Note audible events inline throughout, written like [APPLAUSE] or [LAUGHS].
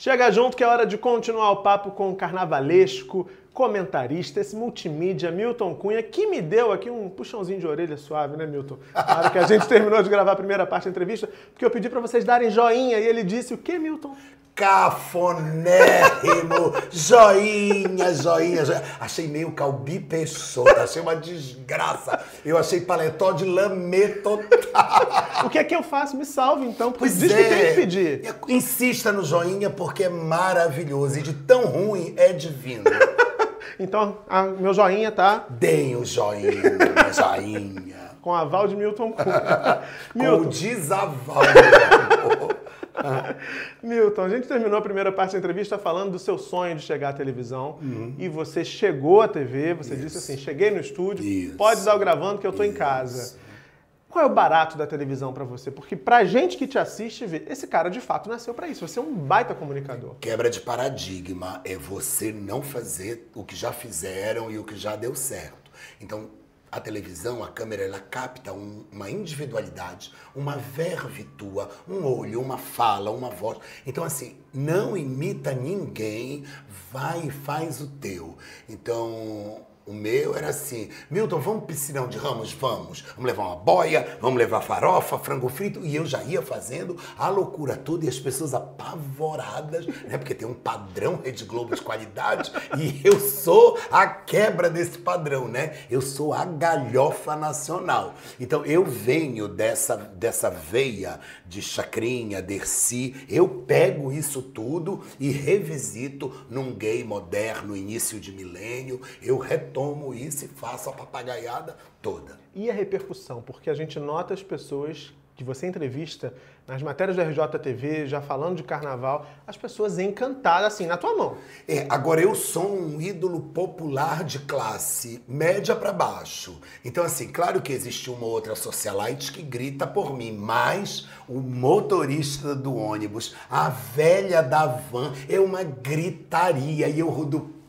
Chega junto que é hora de continuar o papo com o carnavalesco, comentarista, esse multimídia, Milton Cunha, que me deu aqui um puxãozinho de orelha suave, né, Milton? Na hora que a gente [LAUGHS] terminou de gravar a primeira parte da entrevista, porque eu pedi para vocês darem joinha e ele disse o que, Milton? Cafonérrimo, joinha, joinha, joinha. Achei meio calbi Peixoto, achei uma desgraça. Eu achei paletó de lamê total. O que é que eu faço? Me salve então, porque Pois diz que tem é. que pedir. Insista no joinha porque é maravilhoso e de tão ruim é divino. [LAUGHS] Então, a- meu joinha tá Deem o joinha, joinha. com aval de Milton Cunha. [LAUGHS] Com o Milton, desaval. [LAUGHS] Milton, a gente terminou a primeira parte da entrevista falando do seu sonho de chegar à televisão. E você chegou à TV, você disse assim: cheguei no estúdio, Isso. pode dar o gravando que eu tô em casa. Qual é o barato da televisão pra você? Porque pra gente que te assiste, vê, esse cara de fato nasceu pra isso. Você é um baita comunicador. Quebra de paradigma é você não fazer o que já fizeram e o que já deu certo. Então, a televisão, a câmera, ela capta um- uma individualidade, uma verve tua, um olho, uma fala, uma voz. Então, assim, não imita ninguém, vai e faz o teu. Então, o meu era assim, Milton, vamos piscinão de Ramos? Vamos. Vamos levar uma boia, vamos levar farofa, frango frito. E eu já ia fazendo a loucura toda e as pessoas apavoradas, né? Porque tem um padrão Rede Globo de qualidade e eu sou a quebra desse padrão, né? Eu sou a galhofa nacional. Então eu venho dessa, dessa veia de Chacrinha, Dercy, eu pego isso tudo e revisito num gay moderno, início de milênio, eu retomo isso e faço a papagaiada toda. E a repercussão? Porque a gente nota as pessoas que você entrevista nas matérias do RJTV, já falando de carnaval, as pessoas encantadas, assim, na tua mão. É, agora eu sou um ídolo popular de classe média para baixo. Então, assim, claro que existe uma outra socialite que grita por mim, mas o motorista do ônibus, a velha da van, é uma gritaria e eu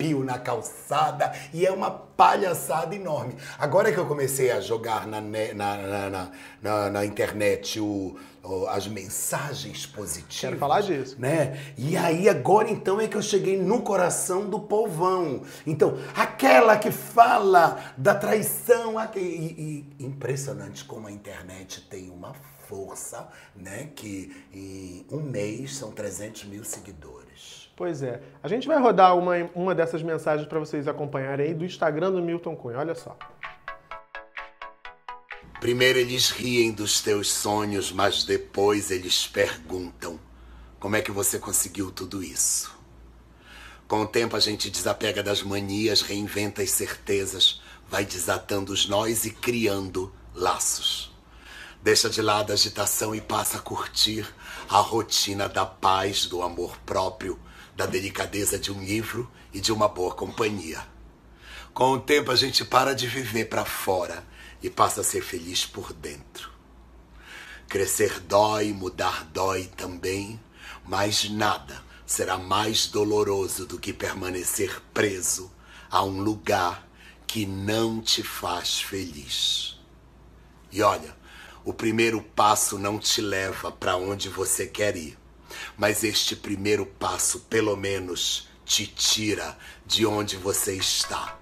rodopio na calçada e é uma palhaçada enorme. Agora que eu comecei a jogar na, na, na, na, internet o- o- as mensagens positivas Quero falar disso. né? E aí agora então é que eu cheguei no coração do povão. Então, aquela que fala da traição, e, e impressionante como a internet tem uma força, né? Que em um mês são 300 mil seguidores. Pois é. A gente vai rodar uma, uma dessas mensagens para vocês acompanharem aí do Instagram do Milton Cunha. Olha só. Primeiro eles riem dos teus sonhos, mas depois eles perguntam: como é que você conseguiu tudo isso? Com o tempo a gente desapega das manias, reinventa as certezas, vai desatando os nós e criando laços. Deixa de lado a agitação e passa a curtir a rotina da paz, do amor próprio, da delicadeza de um livro e de uma boa companhia. Com o tempo a gente para de viver para fora e passa a ser feliz por dentro. Crescer dói, mudar dói também, mas nada será mais doloroso do que permanecer preso a um lugar que não te faz feliz. E olha, o primeiro passo não te leva para onde você quer ir, mas este primeiro passo, pelo menos, te tira de onde você está.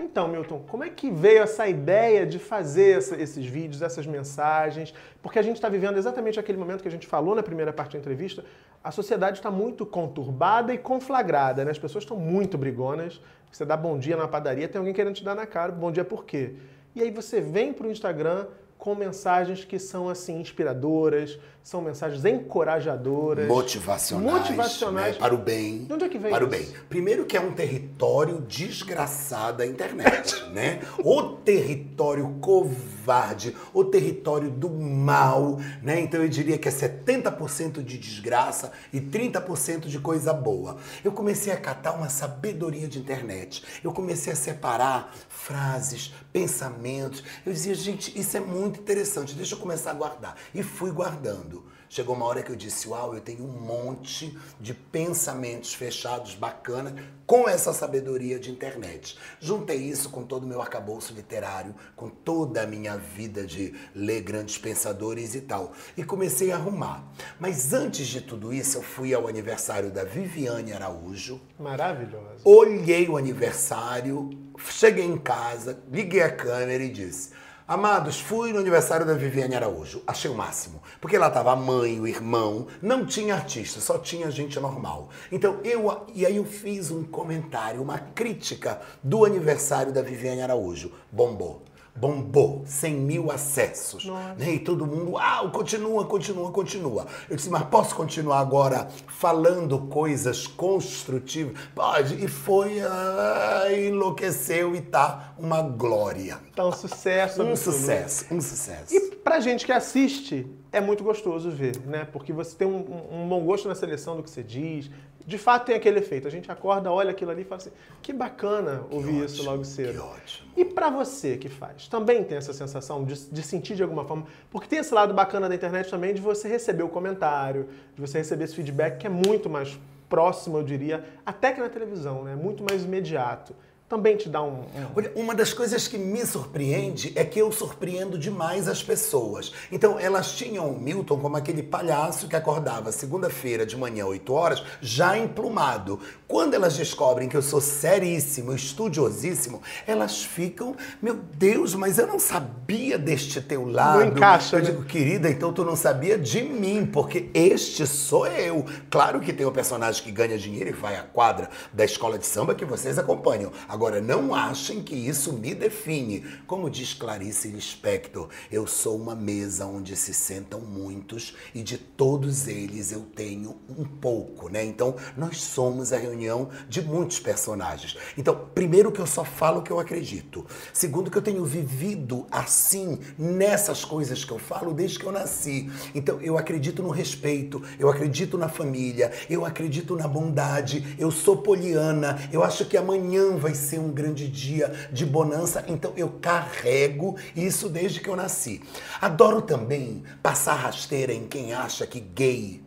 Então, Milton, como é que veio essa ideia de fazer essa- esses vídeos, essas mensagens? Porque a gente está vivendo exatamente aquele momento que a gente falou na primeira parte da entrevista. A sociedade está muito conturbada e conflagrada, né? As pessoas estão muito brigonas. Você dá bom dia na padaria, tem alguém querendo te dar na cara. Bom dia por quê? E aí você vem para o Instagram com mensagens que são assim inspiradoras, são mensagens encorajadoras, Motivacionais, motivacionais. né? para o bem. De onde é que vem Para o isso? bem. Primeiro que é um território desgraçado a internet, [LAUGHS] né? O território covarde, o território do mal, né? Então eu diria que é 70% de desgraça e 30% de coisa boa. Eu comecei a catar uma sabedoria de internet. Eu comecei a separar frases, pensamentos. Eu dizia, gente, isso é muito muito interessante, deixa eu começar a guardar. E fui guardando. Chegou uma hora que eu disse, uau, eu tenho um monte de pensamentos fechados bacana com essa sabedoria de internet. Juntei isso com todo o meu arcabouço literário, com toda a minha vida de ler grandes pensadores e tal. E comecei a arrumar. Mas antes de tudo isso, eu fui ao aniversário da Viviane Araújo. Maravilhosa. Olhei o aniversário, cheguei em casa, liguei a câmera e disse Amados, fui no aniversário da Viviane Araújo. Achei o máximo. Porque lá estava a mãe, o irmão, não tinha artista, só tinha gente normal. Então eu. E aí eu fiz um comentário, uma crítica do aniversário da Viviane Araújo. Bombou bombou, 100 mil acessos. Né? E todo mundo, uau, continua, continua, continua. Eu disse, mas posso continuar agora falando coisas construtivas? Pode. E foi, ah, enlouqueceu e tá uma glória. Tá um sucesso. um sucesso, um sucesso. E pra gente que assiste, é muito gostoso ver, né? Porque você tem um, um, um bom gosto na seleção do que você diz, de fato tem aquele efeito. A gente acorda, olha aquilo ali e fala assim: que bacana ouvir que isso ótimo, logo cedo. Que ótimo. E para você que faz, também tem essa sensação de, de, sentir de alguma forma? Porque tem esse lado bacana da internet também de você receber o comentário, de você receber esse feedback que é muito mais próximo, eu diria, até que na televisão, né? Muito mais imediato também te dá um, um. Olha, uma das coisas que me surpreende é que eu surpreendo demais as pessoas. Então, elas tinham o Milton como aquele palhaço que acordava segunda-feira de manhã, 8 horas, já emplumado. Quando elas descobrem que eu sou seríssimo, estudiosíssimo, elas ficam, meu Deus, mas eu não sabia deste teu lado. Não encaixa. Eu né? digo, querida, então tu não sabia de mim, porque este sou eu. Claro que tem o personagem que ganha dinheiro e vai à quadra da escola de samba que vocês acompanham. Agora, não achem que isso me define. Como diz Clarice Lispector, eu sou uma mesa onde se sentam muitos e de todos eles eu tenho um pouco, né? Então, nós somos a reunião de muitos personagens. Então, primeiro que eu só falo o que eu acredito. Segundo que eu tenho vivido assim nessas coisas que eu falo desde que eu nasci. Então, eu acredito no respeito, eu acredito na família, eu acredito na bondade, eu sou poliana, eu acho que amanhã vai ser um grande dia de bonança, então eu carrego isso desde que eu nasci. Adoro também passar rasteira em quem acha que gay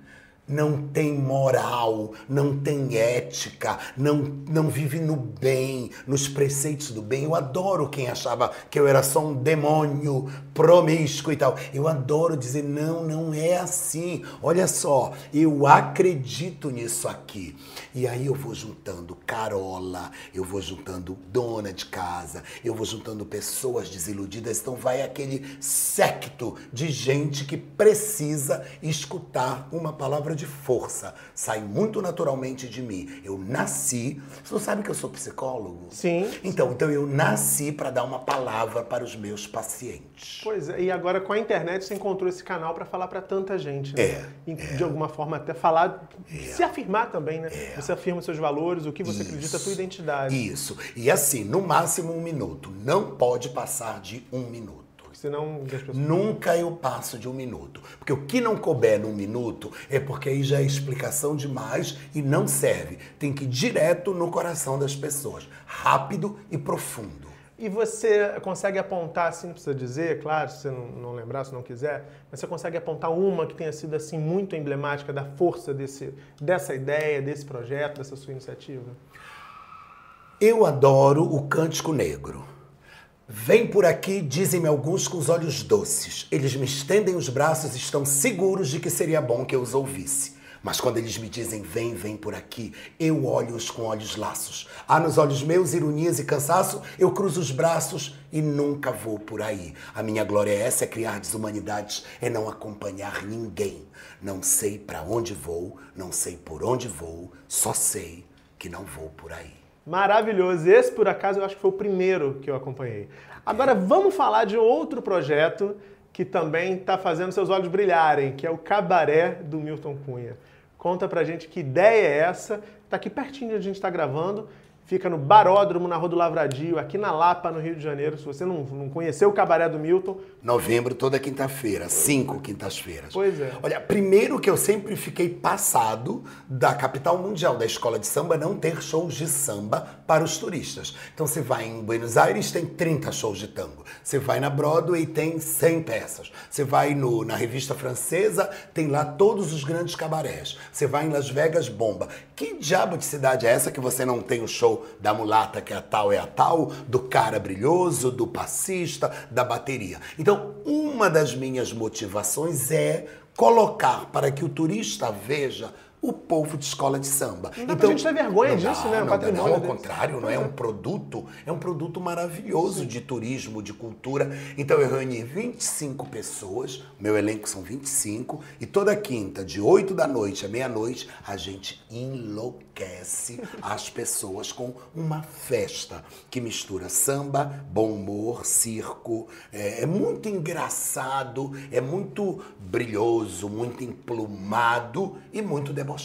não tem moral, não tem ética, não, não vive no bem, nos preceitos do bem. Eu adoro quem achava que eu era só um demônio promíscuo e tal. Eu adoro dizer, não, não é assim. Olha só, eu acredito nisso aqui. E aí eu vou juntando Carola, eu vou juntando dona de casa, eu vou juntando pessoas desiludidas. Então vai aquele secto de gente que precisa escutar uma palavra de força. Sai muito naturalmente de mim. Eu nasci. Você não sabe que eu sou psicólogo? Sim. Então, então eu nasci para dar uma palavra para os meus pacientes. Pois é, e agora com a internet você encontrou esse canal para falar para tanta gente, né? É, E, é. De alguma forma até falar, se afirmar também, né? É. Você afirma os seus valores, o que você acredita, a tua identidade. Isso. E assim, no máximo um minuto. Não pode passar de um minuto. Porque senão. Nunca eu passo de um minuto. Porque o que não couber num minuto é porque aí já é explicação demais e não serve. Tem que ir direto no coração das pessoas. Rápido e profundo. E você consegue apontar, assim, não precisa dizer, claro, se você não, não lembrar, se não quiser, mas você consegue apontar uma que tenha sido, assim, muito emblemática da força desse, dessa ideia, desse projeto, dessa sua iniciativa? Eu adoro o cântico negro. Vem por aqui, dizem-me alguns com os olhos doces. Eles me estendem os braços e estão seguros de que seria bom que eu os ouvisse. Mas quando eles me dizem vem, vem por aqui, eu olho-os com olhos laços. Há nos olhos meus ironias e cansaço, eu cruzo os braços e nunca vou por aí. A minha glória é essa, é criar desumanidades, é não acompanhar ninguém. Não sei para onde vou, não sei por onde vou, só sei que não vou por aí. Maravilhoso. Esse, por acaso, eu acho que foi o primeiro que eu acompanhei. Agora, vamos falar de outro projeto que também está fazendo seus olhos brilharem, que é o Cabaré do Milton Cunha. Conta pra gente que ideia é essa. Tá aqui pertinho de a gente está gravando. Fica no Baródromo, na Rua do Lavradio, aqui na Lapa, no Rio de Janeiro. Se você não, não conheceu o Cabaré do Milton. Novembro, toda quinta-feira, cinco quintas-feiras. Pois é. Olha, primeiro que eu sempre fiquei passado da capital mundial da escola de samba não ter shows de samba para os turistas. Então você vai em Buenos Aires, tem 30 shows de tango. Você vai na Broadway, tem 100 peças. Você vai no, na revista francesa, tem lá todos os grandes cabarés. Você vai em Las Vegas, bomba. Que diabo de cidade é essa que você não tem o show da mulata que é a tal é a tal, do cara brilhoso, do passista, da bateria. Então, uma das minhas motivações é colocar para que o turista veja o povo de escola de samba. Não dá então, pra gente ter vergonha não disso, dá, né? Não, patrimônio não, ao contrário, não é um produto, é um produto maravilhoso de turismo, de cultura. Então eu reuni 25 pessoas, meu elenco são 25, e toda quinta, de 8 da noite à meia-noite, a gente enlouquece as pessoas com uma festa que mistura samba, bom humor, circo. É, é muito engraçado, é muito brilhoso, muito emplumado e muito debochado.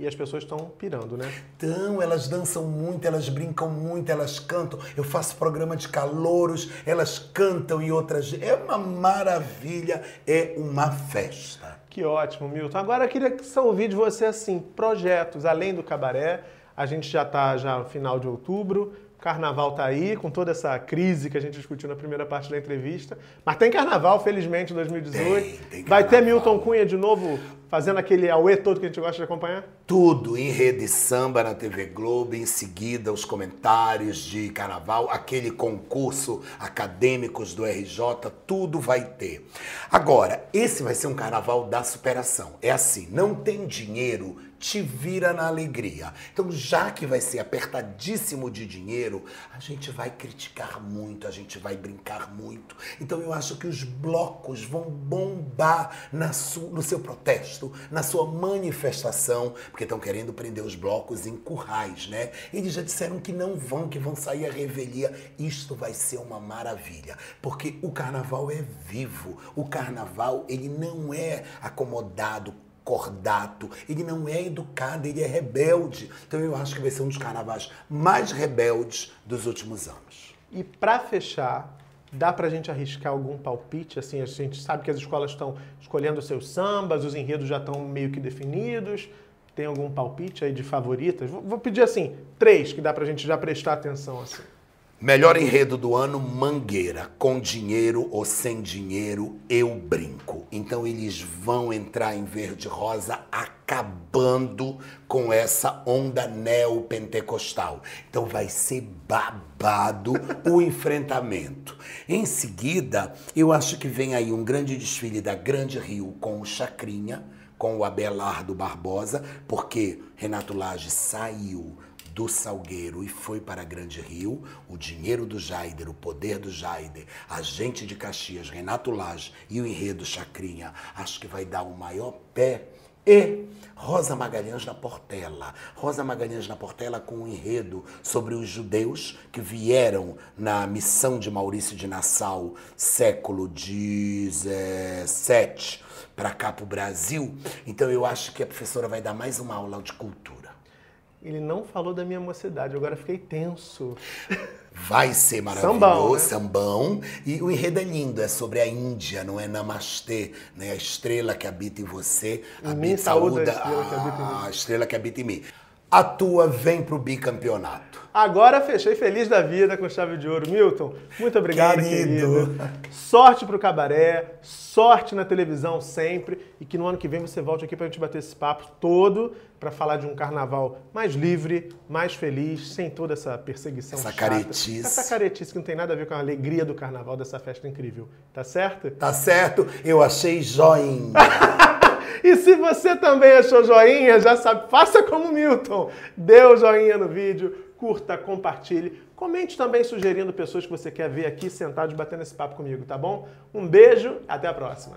E as pessoas estão pirando, né? Então, elas dançam muito, elas brincam muito, elas cantam. Eu faço programa de calouros, elas cantam e outras. É uma maravilha, é uma festa. Que ótimo, Milton. Agora eu queria ouvir de você assim, projetos além do cabaré. A gente já está já no final de outubro. Carnaval tá aí, com toda essa crise que a gente discutiu na primeira parte da entrevista. Mas tem carnaval, felizmente, em 2018. Tem, tem Vai ter Milton Cunha de novo fazendo aquele auê todo que a gente gosta de acompanhar? Tudo em rede samba na TV Globo, em seguida os comentários de carnaval, aquele concurso acadêmicos do RJ, tudo vai ter. Agora, esse vai ser um carnaval da superação. É assim, não tem dinheiro te vira na alegria. Então, já que vai ser apertadíssimo de dinheiro, a gente vai criticar muito, a gente vai brincar muito. Então, eu acho que os blocos vão bombar na no seu protesto, na sua manifestação, porque estão querendo prender os blocos em currais, né? Eles já disseram que não vão, que vão sair a revelia. Isto vai ser uma maravilha, porque o carnaval é vivo. O carnaval, ele não é acomodado cordato, ele não é educado, ele é rebelde. Então eu acho que vai ser um dos carnavais mais rebeldes dos últimos anos. E para fechar, dá para a gente arriscar algum palpite? Assim, a gente sabe que as escolas estão escolhendo seus sambas, os enredos já estão meio que definidos. Tem algum palpite aí de favoritas? Vou pedir assim, três que dá para a gente já prestar atenção assim. Melhor enredo do ano, Mangueira. Com dinheiro ou sem dinheiro, eu brinco. Então eles vão entrar em verde rosa acabando com essa onda neopentecostal. Então vai ser babado o [LAUGHS] enfrentamento. Em seguida, eu acho que vem aí um grande desfile da Grande Rio com o Chacrinha, com o Abelardo Barbosa, porque Renato Lage saiu do Salgueiro e foi para Grande Rio, o dinheiro do Jaider, o poder do Jaider, a gente de Caxias, Renato Lage e o enredo Chacrinha, acho que vai dar o maior pé. E Rosa Magalhães na Portela. Rosa Magalhães na Portela com um enredo sobre os judeus que vieram na missão de Maurício de Nassau, século XVII, para cá para o Brasil. Então eu acho que a professora vai dar mais uma aula de cultura. Ele não falou da minha mocidade, agora fiquei tenso. Vai ser maravilhoso, sambão, né? sambão. E o enredo é lindo, é sobre a Índia, não é Namastê, né? A estrela que habita em você, mim, saúda, a estrela, que habita em mim. a estrela que habita em mim. A tua vem pro bicampeonato. Agora fechei feliz da vida com chave de ouro. Milton, muito obrigado, querido. querido. Sorte pro cabaré, sorte na televisão sempre e que no ano que vem você volte aqui pra gente bater esse papo todo para falar de um carnaval mais livre, mais feliz, sem toda essa perseguição Essa chata. caretice. Essa caretice que não tem nada a ver com a alegria do carnaval, dessa festa incrível. Tá certo? Tá certo. Eu achei joinha. [LAUGHS] E se você também achou joinha, já sabe, faça como Milton. Dê o joinha no vídeo, curta, compartilhe. Comente também sugerindo pessoas que você quer ver aqui sentados batendo esse papo comigo, tá bom? Um beijo, até a próxima.